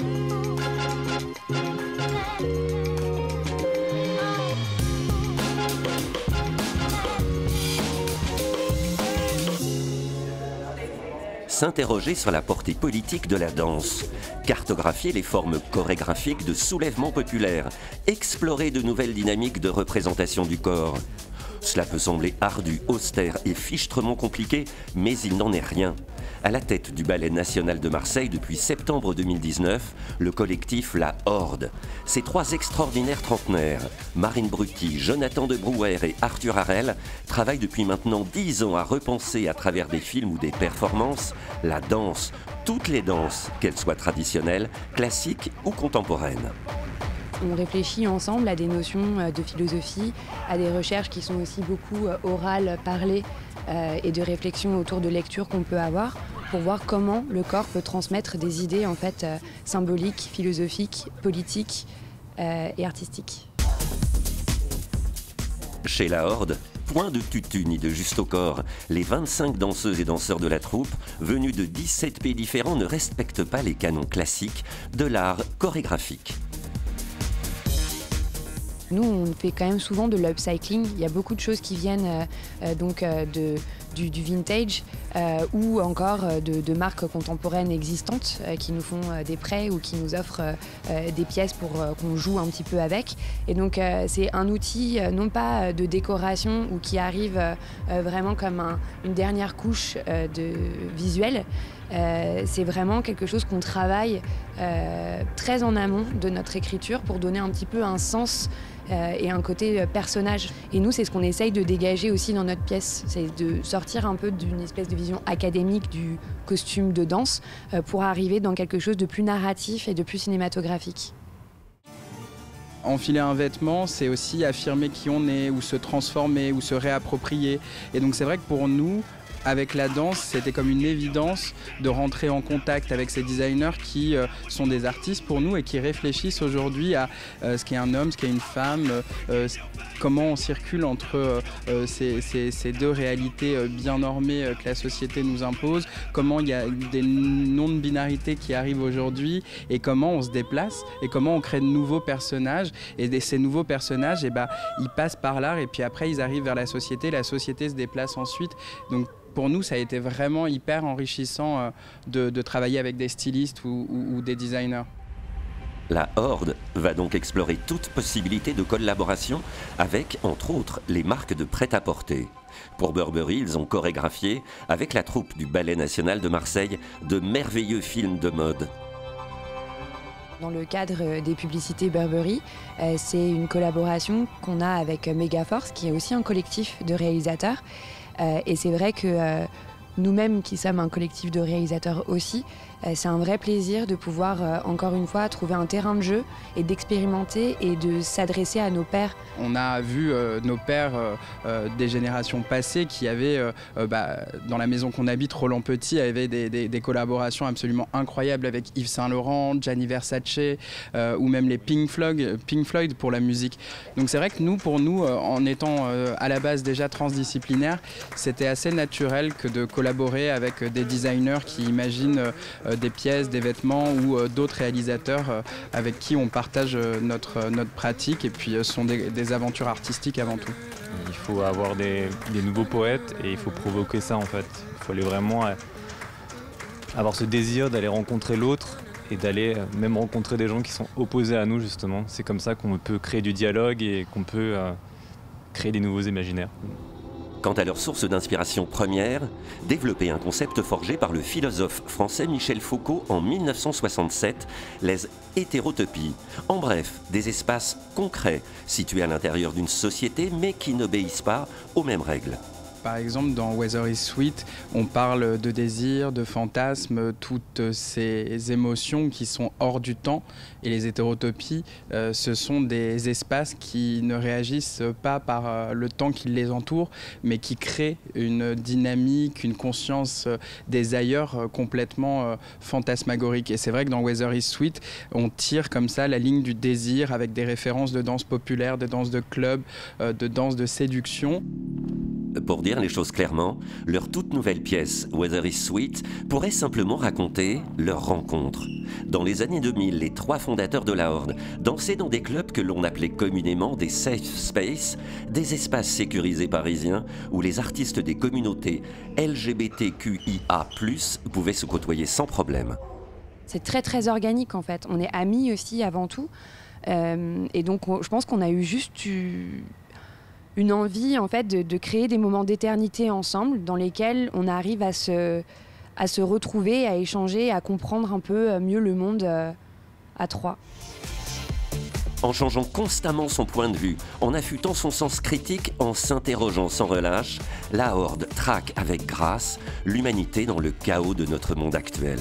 Attention, s'interroger sur la portée politique de la danse, cartographier les formes chorégraphiques de soulèvement populaire, explorer de nouvelles dynamiques de représentation du corps. Cela peut sembler ardu, austère et fichtrement compliqué, mais il n'en est rien. À la tête du Ballet national de Marseille depuis septembre 2019, le collectif La Horde. Ces trois extraordinaires trentenaires, Marine Brutti, Jonathan de Brouwer et Arthur Harel, travaillent depuis maintenant dix ans à repenser à travers des films ou des performances la danse, toutes les danses, qu'elles soient traditionnelles, classiques ou contemporaines on réfléchit ensemble à des notions euh, de philosophie, à des recherches qui sont aussi beaucoup euh, orales, parlées euh, et de réflexion autour de lectures qu'on peut avoir pour voir comment le corps peut transmettre des idées en fait symboliques, philosophiques, politiques et artistiques. Chez la Horde, point de tutu ni de juste au corps. Les 25 danseuses et danseurs de la troupe, venus de 17 pays différents, ne respectent pas les canons classiques de l'art chorégraphique. Nous, on fait quand même souvent de l'upcycling. Il y a beaucoup de choses qui viennent euh, euh, donc euh, de, du, vintage ou encore de, marques contemporaines existantes qui nous font des prêts ou qui nous offrent des pièces pour qu'on joue un petit peu avec. Et donc c'est un outil non pas de décoration ou qui arrive vraiment comme une dernière couche de visuel. c'est vraiment quelque chose qu'on travaille très en amont de notre écriture pour donner un petit peu un sens euh, et un côté euh, personnage. Et nous, c'est ce qu'on essaye de dégager aussi dans notre pièce, c'est de sortir un peu d'une espèce de vision académique du costume de danse euh, pour arriver dans quelque chose de plus narratif et de plus cinématographique. Enfiler un vêtement, c'est aussi affirmer qui on est, ou se transformer, ou se réapproprier. Et donc c'est vrai que pour nous, avec la danse, c'était comme une évidence de rentrer en contact avec ces designers qui euh, sont des artistes pour nous et qui réfléchissent aujourd'hui à euh, ce qu'est un homme, ce qu'est une femme, euh, comment on circule entre ces, deux réalités bien normées que la société nous impose, comment il y a des non-binarités qui arrivent aujourd'hui et comment on se déplace et comment on crée de nouveaux personnages. Et ces nouveaux personnages, et eh ben, ils passent par l'art et puis après ils arrivent vers la société, la société se déplace ensuite. Donc pour nous, ça a été vraiment hyper enrichissant euh, de, travailler avec des stylistes ou, des designers. La Horde va donc explorer toute possibilité de collaboration avec, entre autres, les marques de prêt-à-porter. Pour Burberry, ils ont chorégraphié, avec la troupe du Ballet national de Marseille, de merveilleux films de mode. Dans le cadre des publicités Burberry, euh, c'est une collaboration qu'on a avec Megaforce, qui est aussi un collectif de réalisateurs. Euh, et c'est vrai que euh, nous-mêmes qui sommes un collectif de réalisateurs aussi, c'est un vrai plaisir de pouvoir, euh, encore une fois, trouver un terrain de jeu et d'expérimenter et de s'adresser à nos pères. On a vu euh, nos pères des générations passées qui avaient, bah, dans la maison qu'on habite, Roland Petit avait des, collaborations absolument incroyables avec Yves Saint Laurent, Gianni Versace ou même les Pink Floyd, Pink Floyd pour la musique. Donc c'est vrai que nous, pour nous, en étant à la base déjà transdisciplinaire, c'était assez naturel que de collaborer avec des designers qui imaginent euh, des pièces, des vêtements ou euh, d'autres réalisateurs euh, avec qui on partage notre, notre pratique et puis ce sont des, aventures artistiques avant tout. Il faut avoir des, nouveaux poètes et il faut provoquer ça en fait. Il faut aller vraiment avoir ce désir d'aller rencontrer l'autre et d'aller même rencontrer des gens qui sont opposés à nous justement. C'est comme ça qu'on peut créer du dialogue et qu'on peut créer des nouveaux imaginaires. Quant à leur source d'inspiration première, développer un concept forgé par le philosophe français Michel Foucault en 1967, les hétérotopies. En bref, des espaces concrets situés à l'intérieur d'une société mais qui n'obéissent pas aux mêmes règles. Par exemple, dans Weather is Sweet, on parle de désir, de fantasme, toutes ces émotions qui sont hors du temps. Et les hétérotopies, euh, ce sont des espaces qui ne réagissent pas par euh, le temps qui les entoure, mais qui créent une dynamique, une conscience euh, des ailleurs complètement fantasmagorique. Et c'est vrai que dans Weather is Sweet, on tire comme ça la ligne du désir avec des références de danse populaire, de danse de club, de danse de séduction. Pour dire les choses clairement, leur toute nouvelle pièce, Weather is Sweet, pourrait simplement raconter leur rencontre. Dans les années 2000, les trois fondateurs de la Horde dansaient dans des clubs que l'on appelait communément des safe spaces, des espaces sécurisés parisiens où les artistes des communautés LGBTQIA+, pouvaient se côtoyer sans problème. C'est très très organique en fait. On est amis aussi avant tout. Euh, et donc je pense qu'on a eu juste une envie en fait de, créer des moments d'éternité ensemble dans lesquels on arrive à se, à se retrouver, à échanger, à comprendre un peu euh, mieux le monde euh, à trois. En changeant constamment son point de vue, en affûtant son sens critique, en s'interrogeant sans relâche, la Horde traque avec grâce l'humanité dans le chaos de notre monde actuel.